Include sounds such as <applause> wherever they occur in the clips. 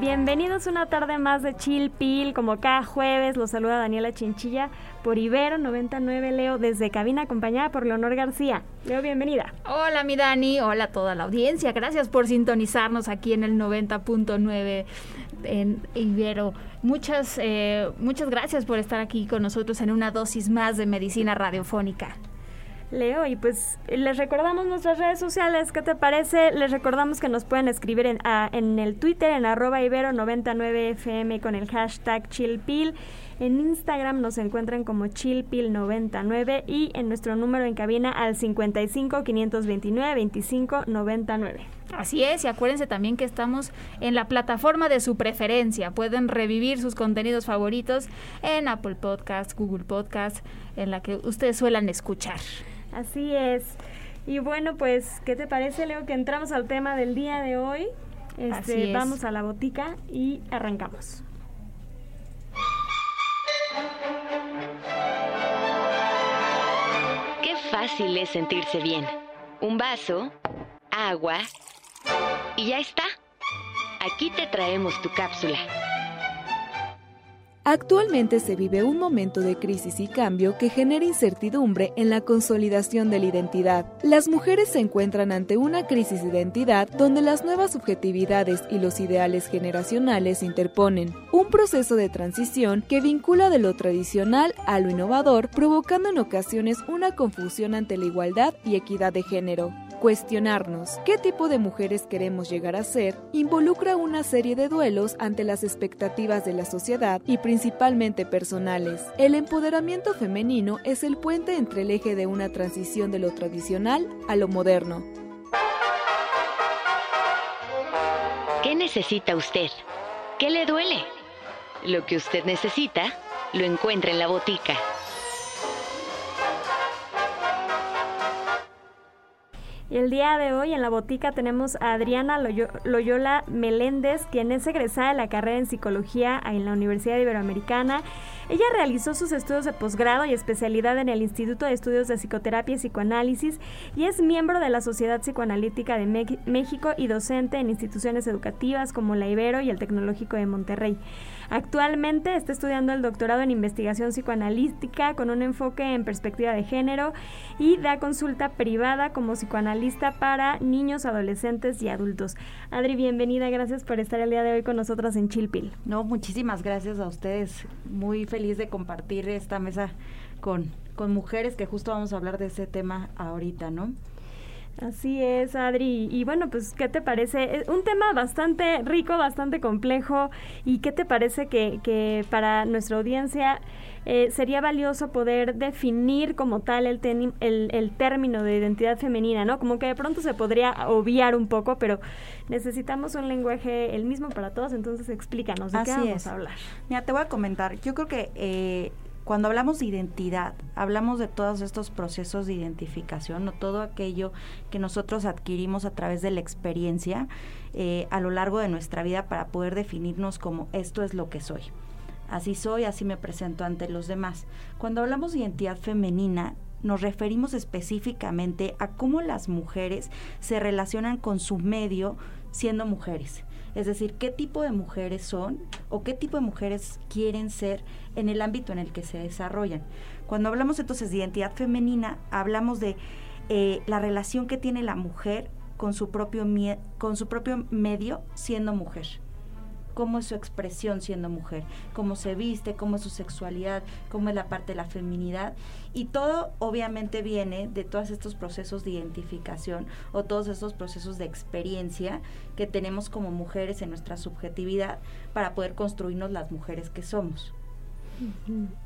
Bienvenidos una tarde más de Chill Pill, como cada jueves los saluda Daniela Chinchilla por Ibero 99 Leo desde cabina acompañada por Leonor García. Leo, bienvenida. Hola mi Dani, hola a toda la audiencia, gracias por sintonizarnos aquí en el 90.9 en Ibero. Muchas, eh, muchas gracias por estar aquí con nosotros en una dosis más de medicina radiofónica. Leo, y pues les recordamos nuestras redes sociales, ¿qué te parece? Les recordamos que nos pueden escribir en, en el Twitter, en arroba ibero99fm con el hashtag chillpil. En Instagram nos encuentran como chillpil99 y en nuestro número en cabina al 55 529 25 99. Así es, y acuérdense también que estamos en la plataforma de su preferencia. Pueden revivir sus contenidos favoritos en Apple Podcast, Google Podcast, en la que ustedes suelan escuchar. Así es. Y bueno, pues, ¿qué te parece, Leo, que entramos al tema del día de hoy? Este, vamos a la botica y arrancamos. Qué fácil es sentirse bien. Un vaso, agua y ya está. Aquí te traemos tu cápsula. Actualmente se vive un momento de crisis y cambio que genera incertidumbre en la consolidación de la identidad. Las mujeres se encuentran ante una crisis de identidad donde las nuevas subjetividades y los ideales generacionales interponen. Un proceso de transición que vincula de lo tradicional a lo innovador, provocando en ocasiones una confusión ante la igualdad y equidad de género. Cuestionarnos qué tipo de mujeres queremos llegar a ser involucra una serie de duelos ante las expectativas de la sociedad y principalmente personales. El empoderamiento femenino es el puente entre el eje de una transición de lo tradicional a lo moderno. ¿Qué necesita usted? ¿Qué le duele? Lo que usted necesita lo encuentra en la botica. Y el día de hoy en la botica tenemos a Adriana Loyola Meléndez, quien es egresada de la carrera en psicología en la Universidad Iberoamericana. Ella realizó sus estudios de posgrado y especialidad en el Instituto de Estudios de Psicoterapia y Psicoanálisis y es miembro de la Sociedad Psicoanalítica de México y docente en instituciones educativas como la Ibero y el Tecnológico de Monterrey. Actualmente está estudiando el doctorado en investigación psicoanalítica con un enfoque en perspectiva de género y da consulta privada como psicoanalista para niños, adolescentes y adultos. Adri, bienvenida, gracias por estar el día de hoy con nosotras en Chilpil. No, muchísimas gracias a ustedes. Muy feliz de compartir esta mesa con, con mujeres que justo vamos a hablar de ese tema ahorita, ¿no? Así es, Adri. Y bueno, pues, ¿qué te parece? Es un tema bastante rico, bastante complejo. ¿Y qué te parece que, que para nuestra audiencia eh, sería valioso poder definir como tal el, el, el, término de identidad femenina, ¿no? Como que de pronto se podría obviar un poco, pero necesitamos un lenguaje el mismo para todos, entonces explícanos de qué vamos a hablar. Mira, te voy a comentar. Yo creo que... Eh, cuando hablamos de identidad, hablamos de todos estos procesos de identificación, o todo aquello que nosotros adquirimos a través de la experiencia eh, a lo largo de nuestra vida para poder definirnos como esto es lo que soy. Así soy, así me presento ante los demás. Cuando hablamos de identidad femenina, nos referimos específicamente a cómo las mujeres se relacionan con su medio siendo mujeres. Es decir, qué tipo de mujeres son o qué tipo de mujeres quieren ser en el ámbito en el que se desarrollan. Cuando hablamos entonces de identidad femenina, hablamos de eh, la relación que tiene la mujer con su propio, con su propio medio siendo mujer cómo es su expresión siendo mujer, cómo se viste, cómo es su sexualidad, cómo es la parte de la feminidad. Y todo obviamente viene de todos estos procesos de identificación o todos estos procesos de experiencia que tenemos como mujeres en nuestra subjetividad para poder construirnos las mujeres que somos.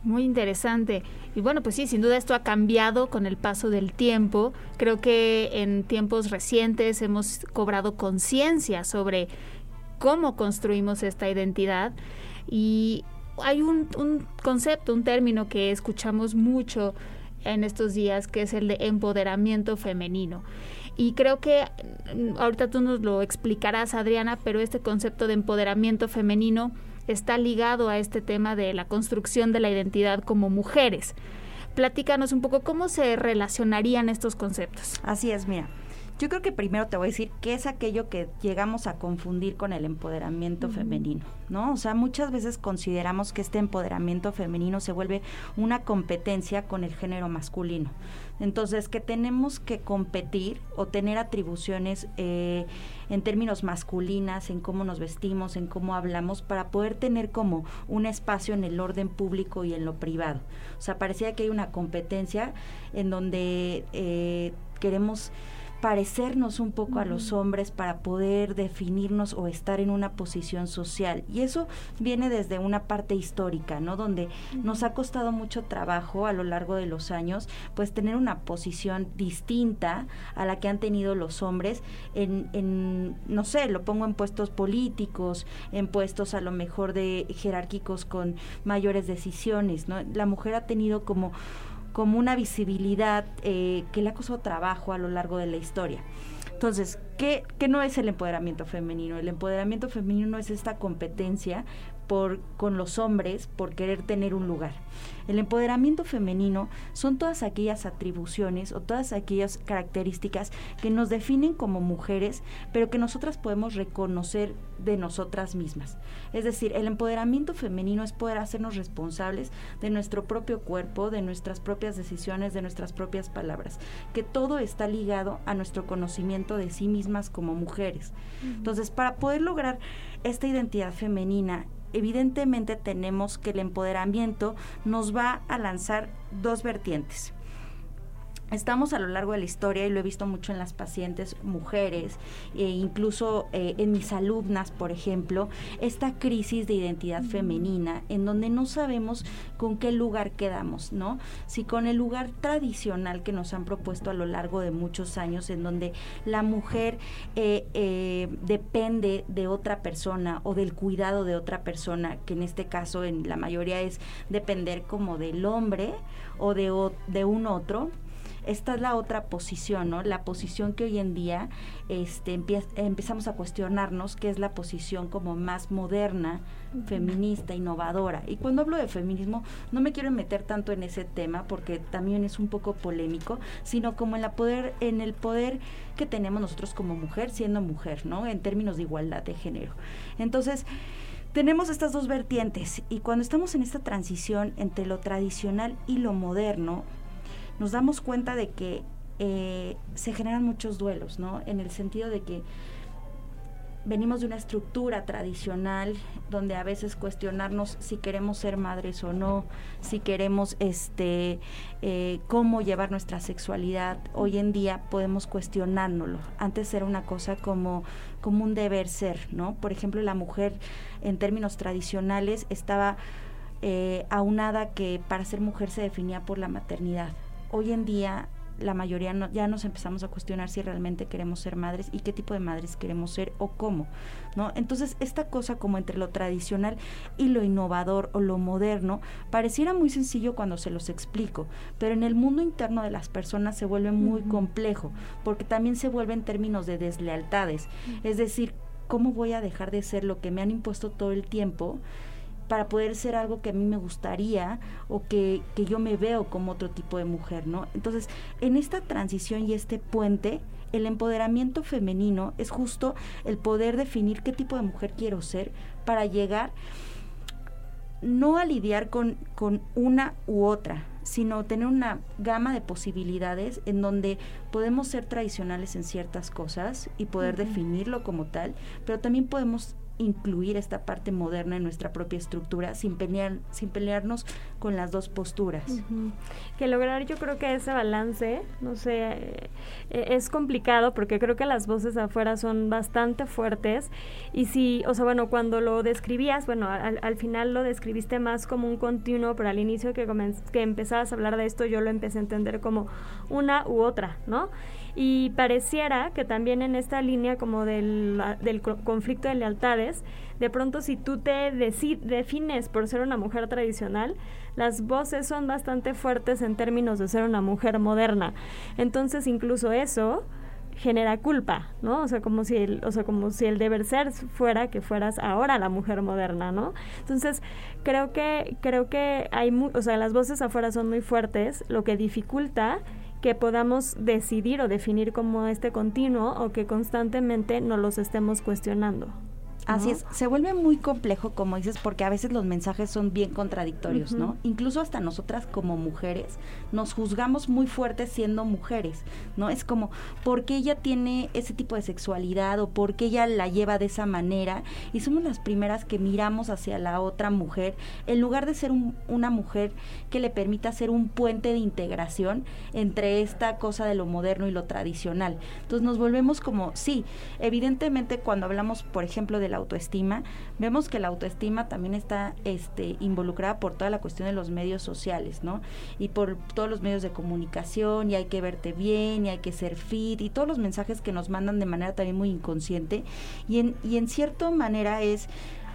Muy interesante. Y bueno, pues sí, sin duda esto ha cambiado con el paso del tiempo. Creo que en tiempos recientes hemos cobrado conciencia sobre cómo construimos esta identidad y hay un, concepto, un término que escuchamos mucho en estos días, que es el de empoderamiento femenino. Y creo que mm, ahorita tú nos lo explicarás, Adriana, pero este concepto de empoderamiento femenino está ligado a este tema de la construcción de la identidad como mujeres. Platícanos un poco cómo se relacionarían estos conceptos. Así es, mira. Yo creo que primero te voy a decir qué es aquello que llegamos a confundir con el empoderamiento femenino, ¿no? O sea, muchas veces consideramos que este empoderamiento femenino se vuelve una competencia con el género masculino. Entonces, que tenemos que competir o tener atribuciones eh, en términos masculinas, en cómo nos vestimos, en cómo hablamos, para poder tener como un espacio en el orden público y en lo privado. O sea, parecía que hay una competencia en donde eh, queremos parecernos un poco a los hombres para poder definirnos o estar en una posición social. Y eso viene desde una parte histórica, ¿no? Donde nos ha costado mucho trabajo a lo largo de los años, pues tener una posición distinta a la que han tenido los hombres en, en no sé, lo pongo en puestos políticos, en puestos a lo mejor de jerárquicos con mayores decisiones, ¿no? La mujer ha tenido como como una visibilidad eh, que le ha costado trabajo a lo largo de la historia. Entonces, ¿qué, ¿qué, no es el empoderamiento femenino? El empoderamiento femenino es esta competencia por, con los hombres por querer tener un lugar. El empoderamiento femenino son todas aquellas atribuciones o todas aquellas características que nos definen como mujeres, pero que nosotras podemos reconocer de nosotras mismas. Es decir, el empoderamiento femenino es poder hacernos responsables de nuestro propio cuerpo, de nuestras propias decisiones, de nuestras propias palabras, que todo está ligado a nuestro conocimiento de sí mismas como mujeres. Entonces, para poder lograr esta identidad femenina evidentemente tenemos que el empoderamiento nos va a lanzar dos vertientes estamos a lo largo de la historia y lo he visto mucho en las pacientes mujeres e incluso eh, en mis alumnas por ejemplo esta crisis de identidad femenina en donde no sabemos con qué lugar quedamos no si con el lugar tradicional que nos han propuesto a lo largo de muchos años en donde la mujer eh, eh, depende de otra persona o del cuidado de otra persona que en este caso en la mayoría es depender como del hombre o de, de un otro esta es la otra posición, ¿no? La posición que hoy en día este, empezamos a cuestionarnos, que es la posición como más moderna, feminista, innovadora. Y cuando hablo de feminismo, no me quiero meter tanto en ese tema porque también es un poco polémico, sino como en, la poder, en el poder que tenemos nosotros como mujer, siendo mujer, ¿no? En términos de igualdad de género. Entonces, tenemos estas dos vertientes y cuando estamos en esta transición entre lo tradicional y lo moderno, nos damos cuenta de que eh, se generan muchos duelos, ¿no? En el sentido de que venimos de una estructura tradicional donde a veces cuestionarnos si queremos ser madres o no, si queremos este eh, cómo llevar nuestra sexualidad. Hoy en día podemos cuestionárnoslo. Antes era una cosa como, como un deber ser, ¿no? Por ejemplo, la mujer en términos tradicionales estaba eh, aunada que para ser mujer se definía por la maternidad hoy en día la mayoría ya nos empezamos a cuestionar si realmente queremos ser madres y qué tipo de madres queremos ser o cómo, ¿no? Entonces, esta cosa como entre lo tradicional y lo innovador o lo moderno pareciera muy sencillo cuando se los explico, pero en el mundo interno de las personas se vuelve muy complejo, porque también se vuelve en términos de deslealtades, es decir, ¿cómo voy a dejar de ser lo que me han impuesto todo el tiempo? Para poder ser algo que a mí me gustaría o que, que, yo me veo como otro tipo de mujer, ¿no? Entonces, en esta transición y este puente, el empoderamiento femenino es justo el poder definir qué tipo de mujer quiero ser para llegar no a lidiar con, con una u otra, sino tener una gama de posibilidades en donde podemos ser tradicionales en ciertas cosas y poder definirlo como tal, pero también podemos incluir esta parte moderna en nuestra propia estructura sin pelear sin pelearnos con las dos posturas. Que lograr yo creo que ese balance no sé eh, es complicado porque creo que las voces afuera son bastante fuertes y si o sea bueno cuando lo describías bueno al, final lo describiste más como un continuo pero al inicio que que empezabas a hablar de esto yo lo empecé a entender como una u otra no y pareciera que también en esta línea como del, del conflicto de lealtades de pronto si tú te defines por ser una mujer tradicional, las voces son bastante fuertes en términos de ser una mujer moderna. Entonces incluso eso genera culpa, ¿no? O sea, como si el, o sea, como si el deber ser fuera que fueras ahora la mujer moderna, ¿no? Entonces, creo que creo que hay o sea, las voces afuera son muy fuertes, lo que dificulta que podamos decidir o definir como este continuo o que constantemente nos los estemos cuestionando. Así es, se vuelve muy complejo, como dices, porque a veces los mensajes son bien contradictorios, ¿no? Incluso hasta nosotras como mujeres nos juzgamos muy fuertes siendo mujeres, ¿no? Es como, ¿por qué ella tiene ese tipo de sexualidad o por qué ella la lleva de esa manera? Y somos las primeras que miramos hacia la otra mujer, en lugar de ser una mujer que le permita ser un puente de integración entre esta cosa de lo moderno y lo tradicional. Entonces nos volvemos como, sí, evidentemente cuando hablamos, por ejemplo, de la autoestima, vemos que la autoestima también está este, involucrada por toda la cuestión de los medios sociales, ¿no? Y por todos los medios de comunicación, y hay que verte bien, y hay que ser fit, y todos los mensajes que nos mandan de manera también muy inconsciente. Y en, y en cierta manera es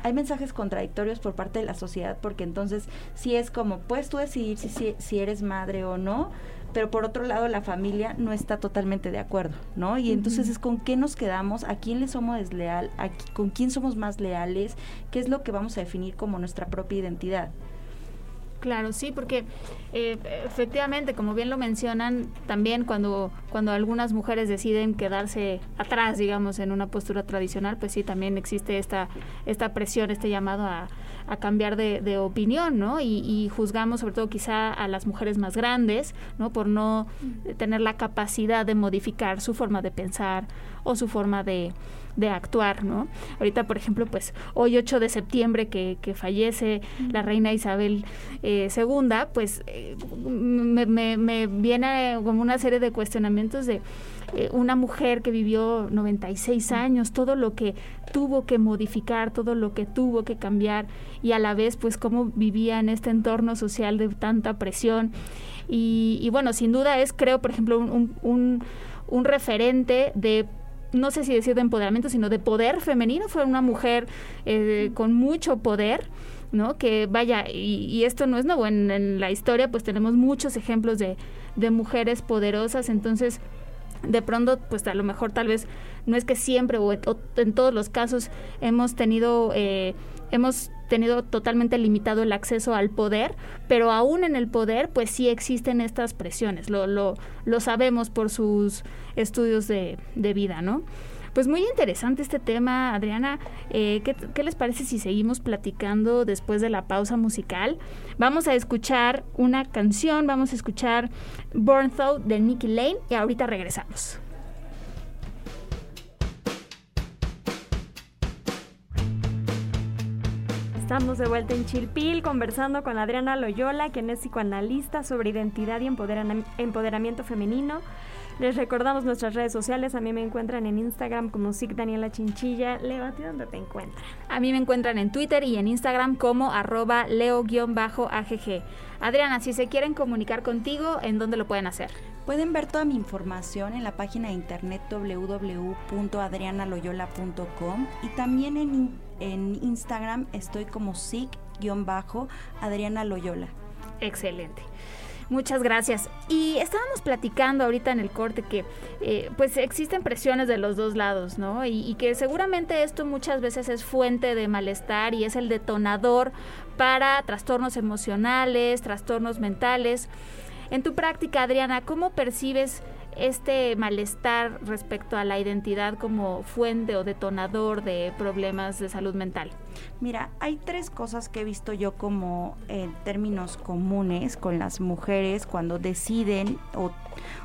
hay mensajes contradictorios por parte de la sociedad porque entonces si es como puedes tú decidir si, si eres madre o no pero por otro lado la familia no está totalmente de acuerdo, ¿no? Y entonces es con qué nos quedamos, a quién le somos desleal, a, con quién somos más leales, qué es lo que vamos a definir como nuestra propia identidad. Claro, sí, porque eh, efectivamente, como bien lo mencionan, también cuando, cuando algunas mujeres deciden quedarse atrás, digamos, en una postura tradicional, pues sí, también existe esta, esta presión, este llamado a, a cambiar de, opinión, ¿no? Y, juzgamos sobre todo quizá a las mujeres más grandes, ¿no? Por no tener la capacidad de modificar su forma de pensar o su forma de, de actuar, ¿no? Ahorita, por ejemplo, pues hoy 8 de septiembre que, que fallece la reina Isabel eh, II, pues eh, me, me, me, viene como una serie de cuestionamientos de eh, una mujer que vivió 96 años, todo lo que tuvo que modificar, todo lo que tuvo que cambiar y a la vez pues cómo vivía en este entorno social de tanta presión. Y, y bueno, sin duda es, creo, por ejemplo, un, un, un referente de no sé si decir de empoderamiento, sino de poder femenino. Fue una mujer eh, con mucho poder. ¿no? Que vaya, y, esto no es nuevo, en, la historia pues tenemos muchos ejemplos de, de mujeres poderosas, entonces de pronto, pues a lo mejor tal vez no es que siempre o, en todos los casos hemos tenido eh, hemos tenido totalmente limitado el acceso al poder, pero aún en el poder, pues sí existen estas presiones, lo, lo, lo sabemos por sus estudios de, de vida, ¿no? Pues muy interesante este tema, Adriana. Eh, ¿qué, ¿qué, les parece si seguimos platicando después de la pausa musical? Vamos a escuchar una canción, vamos a escuchar Born Thought de Nicky Lane y ahorita regresamos. Estamos de vuelta en Chilpil conversando con Adriana Loyola, quien es psicoanalista sobre identidad y empoderamiento femenino. Les recordamos nuestras redes sociales. A mí me encuentran en Instagram como SIC Daniela Chinchilla. Leo, ¿a ti dónde te encuentran? A mí me encuentran en Twitter y en Instagram como arroba leo-agg. Adriana, si se quieren comunicar contigo, ¿en dónde lo pueden hacer? Pueden ver toda mi información en la página de internet www.adrianaloyola.com y también en en Instagram estoy como SIC-Adriana Loyola. Excelente. Muchas gracias. Y estábamos platicando ahorita en el corte que eh, pues existen presiones de los dos lados, ¿no? Y, y, que seguramente esto muchas veces es fuente de malestar y es el detonador para trastornos emocionales, trastornos mentales. En tu práctica, Adriana, ¿cómo percibes este malestar respecto a la identidad como fuente o detonador de problemas de salud mental? Mira, hay tres cosas que he visto yo como en términos comunes con las mujeres cuando deciden o,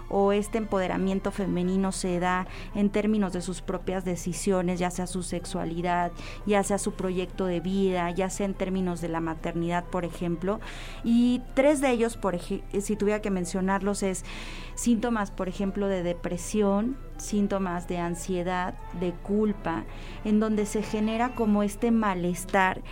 o este empoderamiento femenino se da en términos de sus propias decisiones, ya sea su sexualidad, ya sea su proyecto de vida, ya sea en términos de la maternidad, por ejemplo. Y tres de ellos, por si tuviera que mencionarlos, es síntomas, por ejemplo, de depresión, síntomas de ansiedad, de culpa, en donde se genera como este malestar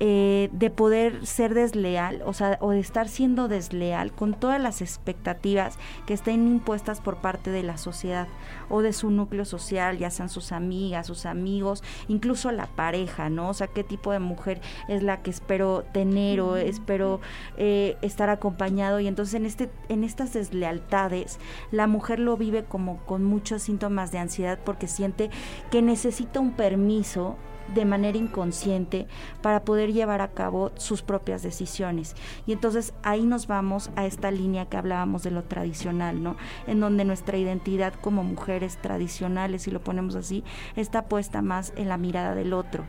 eh, de poder ser desleal, o sea, o de estar siendo desleal con todas las expectativas que estén impuestas por parte de la sociedad o de su núcleo social, ya sean sus amigas, sus amigos, incluso la pareja, ¿no? O sea, qué tipo de mujer es la que espero tener o espero eh, estar acompañado y entonces en este en estas deslealtades la mujer lo vive como con muchos síntomas de ansiedad porque siente que necesita un permiso de manera inconsciente para poder llevar a cabo sus propias decisiones. Y entonces ahí nos vamos a esta línea que hablábamos de lo tradicional, ¿no? En donde nuestra identidad como mujeres tradicionales, si lo ponemos así, está puesta más en la mirada del otro,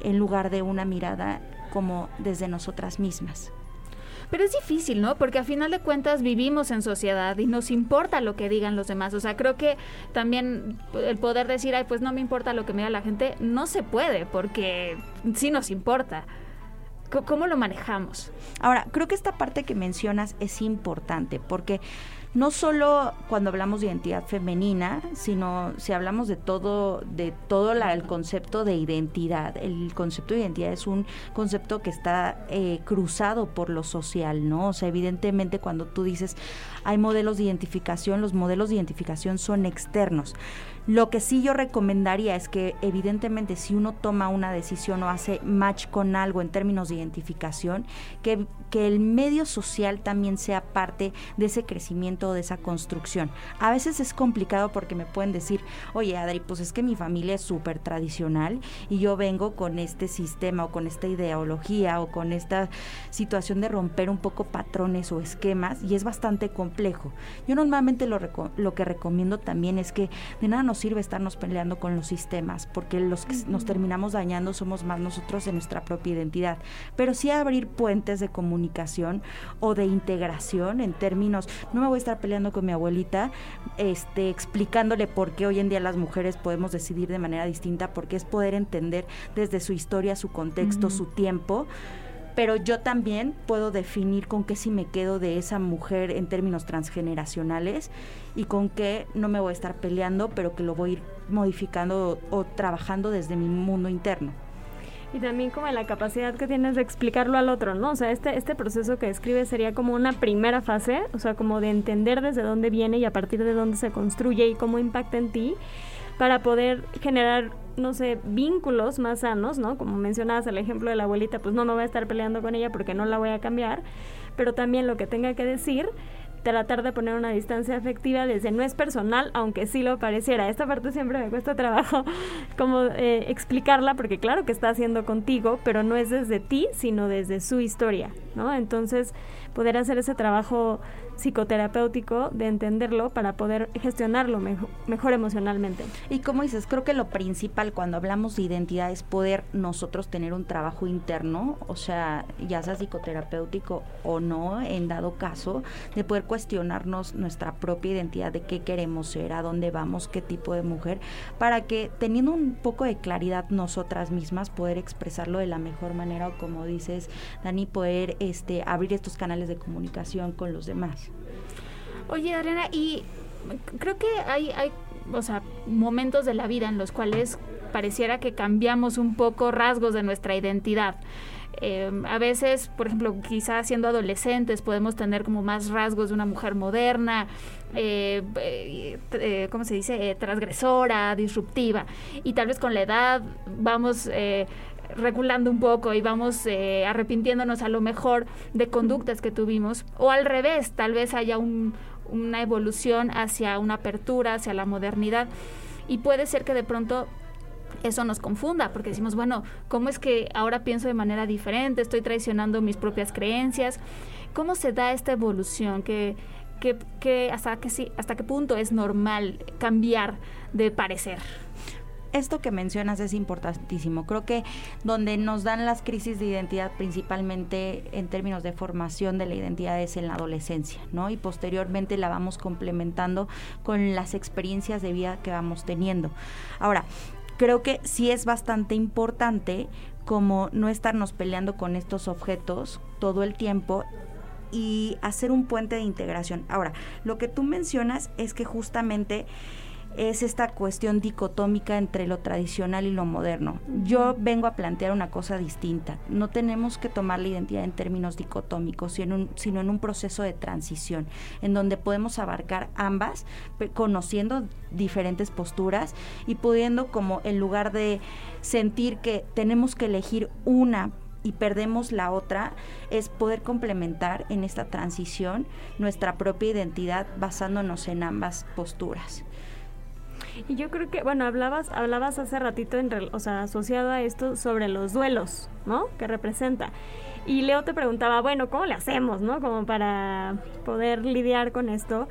en lugar de una mirada como desde nosotras mismas. Pero es difícil, ¿no? Porque a final de cuentas vivimos en sociedad y nos importa lo que digan los demás. O sea, creo que también el poder decir, ay, pues no me importa lo que me diga la gente, no se puede, porque sí nos importa. ¿Cómo lo manejamos? Ahora, creo que esta parte que mencionas es importante, porque no solo cuando hablamos de identidad femenina, sino si hablamos de todo, de todo el concepto de identidad. El concepto de identidad es un concepto que está eh, cruzado por lo social, ¿no? O sea, evidentemente cuando tú dices hay modelos de identificación, los modelos de identificación son externos. Lo que sí yo recomendaría es que evidentemente si uno toma una decisión o hace match con algo en términos de identificación, que, que el medio social también sea parte de ese crecimiento de esa construcción. A veces es complicado porque me pueden decir, oye Adri, pues es que mi familia es súper tradicional y yo vengo con este sistema o con esta ideología o con esta situación de romper un poco patrones o esquemas y es bastante complejo. Yo normalmente lo, lo que recomiendo también es que de nada nos sirve estarnos peleando con los sistemas, porque los que nos terminamos dañando somos más nosotros en nuestra propia identidad. Pero sí abrir puentes de comunicación o de integración en términos, no me voy a estar peleando con mi abuelita, este, explicándole por qué hoy en día las mujeres podemos decidir de manera distinta, porque es poder entender desde su historia, su contexto, su tiempo pero yo también puedo definir con qué si me quedo de esa mujer en términos transgeneracionales y con qué no me voy a estar peleando, pero que lo voy a ir modificando o, trabajando desde mi mundo interno. Y también como la capacidad que tienes de explicarlo al otro, ¿no? O sea, este, este proceso que describe sería como una primera fase, o sea, como de entender desde dónde viene y a partir de dónde se construye y cómo impacta en ti para poder generar no sé, vínculos más sanos, ¿no? Como mencionabas el ejemplo de la abuelita, pues no me voy a estar peleando con ella porque no la voy a cambiar, pero también lo que tenga que decir, tratar de poner una distancia afectiva desde no es personal, aunque sí lo pareciera. Esta parte siempre me cuesta trabajo <laughs> como eh, explicarla, porque claro que está haciendo contigo, pero no es desde ti, sino desde su historia, ¿no? Entonces, poder hacer ese trabajo psicoterapéutico de entenderlo para poder gestionarlo mejor, mejor, emocionalmente. Y como dices, creo que lo principal cuando hablamos de identidad es poder nosotros tener un trabajo interno, o sea, ya sea psicoterapéutico o no, en dado caso, de poder cuestionarnos nuestra propia identidad, de qué queremos ser, a dónde vamos, qué tipo de mujer, para que teniendo un poco de claridad nosotras mismas poder expresarlo de la mejor manera o como dices, Dani, poder este abrir estos canales de comunicación con los demás. Oye, Adriana, y creo que hay, hay o sea, momentos de la vida en los cuales pareciera que cambiamos un poco rasgos de nuestra identidad. Eh, a veces, por ejemplo, quizás siendo adolescentes podemos tener como más rasgos de una mujer moderna, eh, eh, ¿cómo se dice? transgresora, disruptiva. Y tal vez con la edad vamos regulando un poco y vamos eh, arrepintiéndonos a lo mejor de conductas que tuvimos, o al revés, tal vez haya una evolución hacia una apertura, hacia la modernidad, y puede ser que de pronto eso nos confunda, porque decimos, bueno, ¿cómo es que ahora pienso de manera diferente? Estoy traicionando mis propias creencias. ¿Cómo se da esta evolución? que, hasta, que sí, ¿Hasta qué punto es normal cambiar de parecer? Esto que mencionas es importantísimo. Creo que donde nos dan las crisis de identidad principalmente en términos de formación de la identidad es en la adolescencia, ¿no? Y posteriormente la vamos complementando con las experiencias de vida que vamos teniendo. Ahora, creo que sí es bastante importante como no estarnos peleando con estos objetos todo el tiempo y hacer un puente de integración. Ahora, lo que tú mencionas es que justamente es esta cuestión dicotómica entre lo tradicional y lo moderno. Yo vengo a plantear una cosa distinta. No tenemos que tomar la identidad en términos dicotómicos, sino en un, sino en un proceso de transición, en donde podemos abarcar ambas, conociendo diferentes posturas y pudiendo como en lugar de sentir que tenemos que elegir una y perdemos la otra, es poder complementar en esta transición nuestra propia identidad basándonos en ambas posturas. Y yo creo que, bueno, hablabas, hablabas hace ratito, en, o sea, asociado a esto, sobre los duelos, ¿no? Que representa. Y Leo te preguntaba, bueno, ¿cómo le hacemos, no? Como para poder lidiar con esto.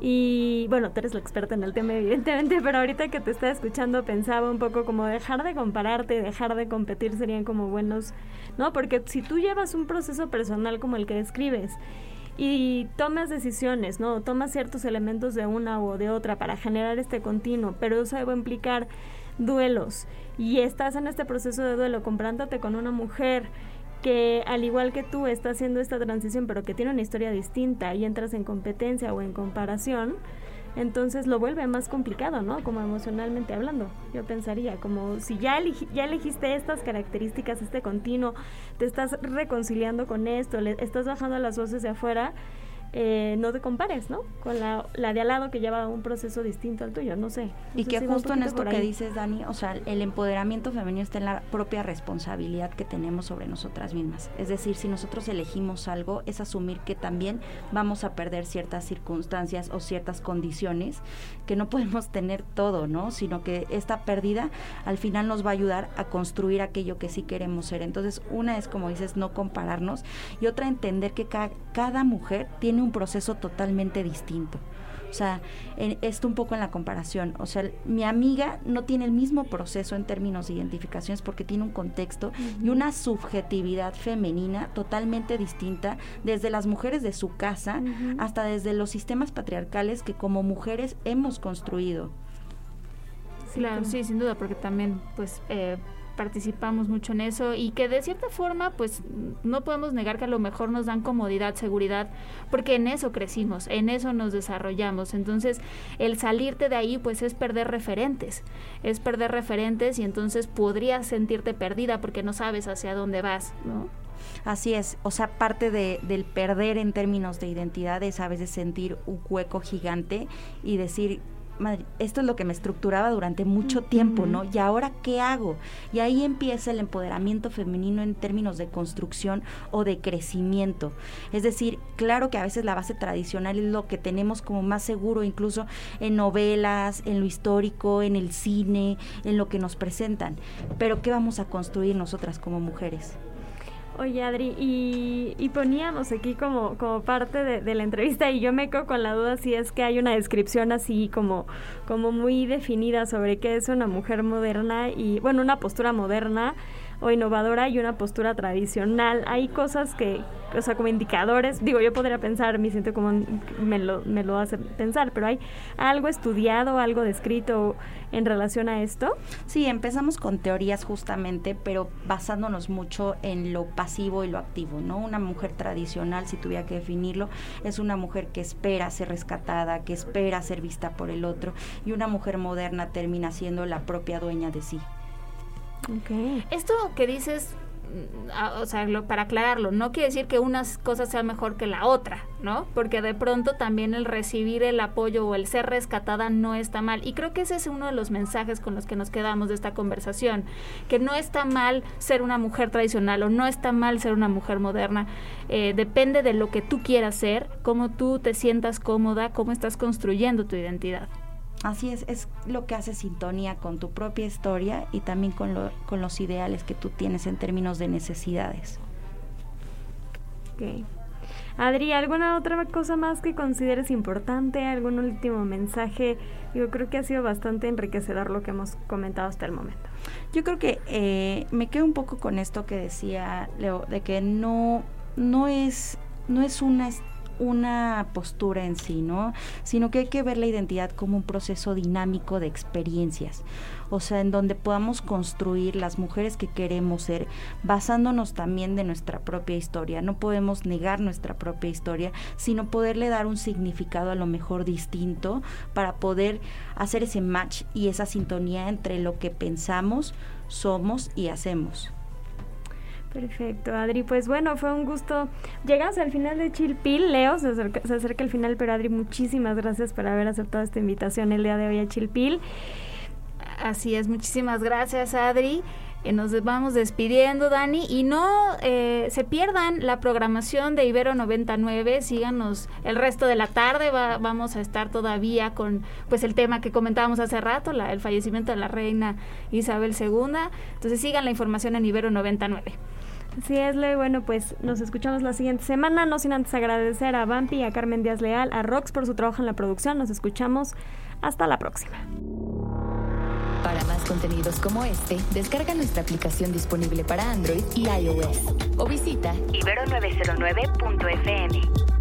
Y bueno, tú eres la experta en el tema, evidentemente, pero ahorita que te estaba escuchando pensaba un poco como dejar de compararte, dejar de competir serían como buenos, ¿no? Porque si tú llevas un proceso personal como el que describes y tomas decisiones, ¿no? Tomas ciertos elementos de una o de otra para generar este continuo, pero eso va a implicar duelos y estás en este proceso de duelo comprándote con una mujer que al igual que tú está haciendo esta transición pero que tiene una historia distinta y entras en competencia o en comparación, entonces lo vuelve más complicado, ¿no? Como emocionalmente hablando, yo pensaría, como si ya, ya elegiste estas características, este continuo, te estás reconciliando con esto, le estás bajando las voces de afuera, eh, no te compares, ¿no? Con la, de al lado que lleva un proceso distinto al tuyo, no sé. y que justo en esto que dices, Dani, o sea, el empoderamiento femenino está en la propia responsabilidad que tenemos sobre nosotras mismas. Es decir, si nosotros elegimos algo, es asumir que también vamos a perder ciertas circunstancias o ciertas condiciones, que no <laughs> podemos tener todo, ¿no? Sino que esta pérdida al final nos va a ayudar a construir aquello que sí queremos ser. Entonces, una es, como dices, no compararnos y otra entender que cada mujer tiene un un proceso totalmente distinto. O sea, esto un poco en la comparación. O sea, mi amiga no tiene el mismo proceso en términos de identificaciones porque tiene un contexto y una subjetividad femenina totalmente distinta desde las mujeres de su casa hasta desde los sistemas patriarcales que como mujeres hemos construido. Claro, sí, sin duda, porque también, pues, eh, participamos mucho en eso y que de cierta forma pues no podemos negar que a lo mejor nos dan comodidad, seguridad, porque en eso crecimos, en eso nos desarrollamos. Entonces el salirte de ahí pues es perder referentes, es perder referentes y entonces podrías sentirte perdida porque no sabes hacia dónde vas, ¿no? Así es, o sea, parte de, del perder en términos de identidad es a veces sentir un hueco gigante y decir, esto es lo que me estructuraba durante mucho tiempo, ¿no? Y ahora, ¿qué hago? Y ahí empieza el empoderamiento femenino en términos de construcción o de crecimiento. Es decir, claro que a veces la base tradicional es lo que tenemos como más seguro, incluso en novelas, en lo histórico, en el cine, en lo que nos presentan. Pero ¿qué vamos a construir nosotras como mujeres? Oye, Adri, y, poníamos aquí como, como parte de, la entrevista y yo me quedo con la duda si es que hay una descripción así como, como muy definida sobre qué es una mujer moderna y, bueno, una postura moderna o innovadora y una postura tradicional. Hay cosas que, o sea, como indicadores, digo, yo podría pensar, me siento como me lo, me lo hace pensar, pero hay algo estudiado, algo descrito en relación a esto. Sí, empezamos con teorías justamente, pero basándonos mucho en lo pasivo y lo activo, ¿no? Una mujer tradicional, si tuviera que definirlo, es una mujer que espera ser rescatada, que espera ser vista por el otro, y una mujer moderna termina siendo la propia dueña de sí. Esto que dices, mm, o sea, para aclararlo, no quiere decir que una cosa sea mejor que la otra, ¿no? Porque de pronto también el recibir el apoyo o el ser rescatada no está mal. Y creo que ese es uno de los mensajes con los que nos quedamos de esta conversación, que no está mal ser una mujer tradicional o no está mal ser una mujer moderna. Eh, depende de lo que tú quieras ser, cómo tú te sientas cómoda, cómo estás construyendo tu identidad. Así es, es lo que hace sintonía con tu propia historia y también con, lo, con los ideales que tú tienes en términos de necesidades. Ok. Adri, ¿alguna otra cosa más que consideres importante? ¿Algún último mensaje? Yo creo que ha sido bastante enriquecedor lo que hemos comentado hasta el momento. Yo creo que eh, me quedo un poco con esto que decía Leo, de que no, no, es, no es una una postura en sí, ¿no? Sino que hay que ver la identidad como un proceso dinámico de experiencias o sea, en donde podamos construir las mujeres que queremos ser, basándonos también de nuestra propia historia. No podemos negar nuestra propia historia, sino poderle dar un significado a lo mejor distinto para poder hacer ese match y esa sintonía entre lo que pensamos, somos y hacemos. Perfecto, Adri. Pues bueno, fue un gusto. Llegamos al final de Chilpil. Leo, se acerca, se acerca el final, pero Adri, muchísimas gracias por haber aceptado esta invitación el día de hoy a Chilpil. Así es, muchísimas gracias Adri. Eh, nos vamos despidiendo, Dani, y no eh, se pierdan la programación de Ibero 99, síganos el resto de la tarde, vamos a estar todavía con pues el tema que comentábamos hace rato, la, el fallecimiento de la reina Isabel II, entonces sigan la información en Ibero 99. Así es, Leo. Bueno, pues nos escuchamos la siguiente semana. No sin antes agradecer a Vampi, a Carmen Díaz Leal, a Rox por su trabajo en la producción. Nos escuchamos. Hasta la próxima. Para más contenidos como este, descarga nuestra aplicación disponible para Android y iOS o visita ibero909.fm.